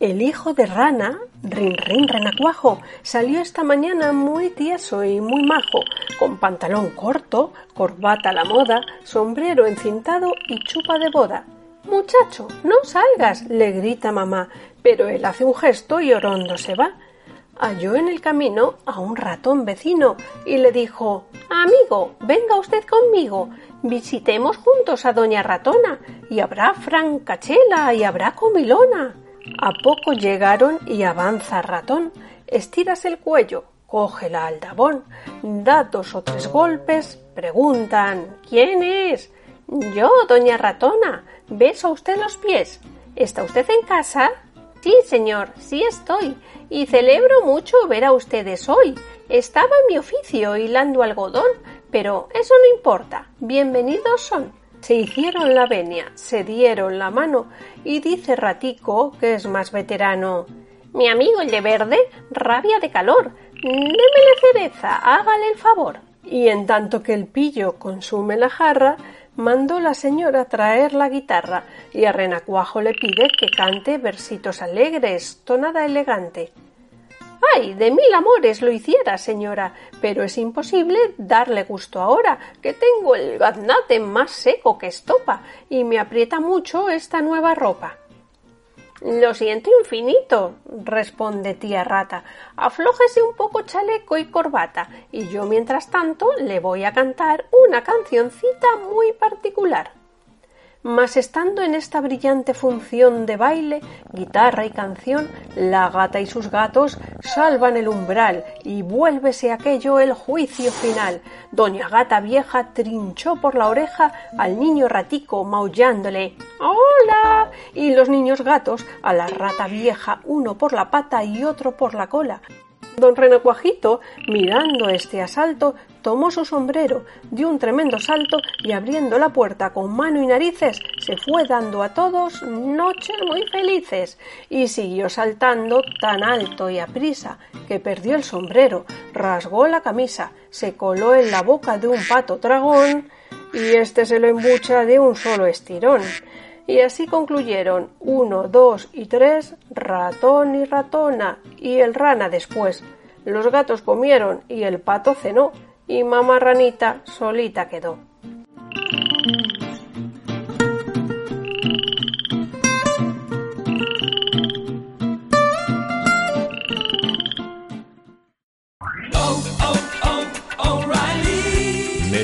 el hijo de Rana, Rin Rin Renacuajo, salió esta mañana muy tieso y muy majo, con pantalón corto, corbata a la moda, sombrero encintado y chupa de boda. Muchacho, no salgas, le grita mamá, pero él hace un gesto y Orondo se va. Halló en el camino a un ratón vecino y le dijo Amigo, venga usted conmigo, visitemos juntos a doña ratona, y habrá francachela y habrá comilona. A poco llegaron y avanza ratón, estiras el cuello, coge la aldabón, da dos o tres golpes, preguntan ¿Quién es? Yo, doña ratona, beso usted los pies. ¿Está usted en casa? Sí, señor, sí estoy, y celebro mucho ver a ustedes hoy. Estaba en mi oficio hilando algodón, pero eso no importa. Bienvenidos son. Se hicieron la venia, se dieron la mano y dice Ratico, que es más veterano, mi amigo el de verde, rabia de calor. Démele cereza, hágale el favor. Y en tanto que el pillo consume la jarra, mandó la señora traer la guitarra y a Renacuajo le pide que cante versitos alegres, tonada elegante. Ay, de mil amores lo hiciera, señora, pero es imposible darle gusto ahora, que tengo el gaznate más seco que estopa y me aprieta mucho esta nueva ropa. Lo siento infinito, responde tía rata. Aflójese un poco chaleco y corbata, y yo mientras tanto le voy a cantar una cancioncita muy particular. Mas estando en esta brillante función de baile, guitarra y canción, la gata y sus gatos salvan el umbral y vuélvese aquello el juicio final. Doña Gata Vieja trinchó por la oreja al niño ratico maullándole ¡Hola! y los niños gatos a la rata vieja uno por la pata y otro por la cola. Don Renacuajito, mirando este asalto, tomó su sombrero, dio un tremendo salto y abriendo la puerta con mano y narices, se fue dando a todos noches muy felices y siguió saltando tan alto y aprisa que perdió el sombrero, rasgó la camisa, se coló en la boca de un pato dragón y éste se lo embucha de un solo estirón. Y así concluyeron uno, dos y tres, ratón y ratona, y el rana después. Los gatos comieron y el pato cenó, y mamá ranita solita quedó.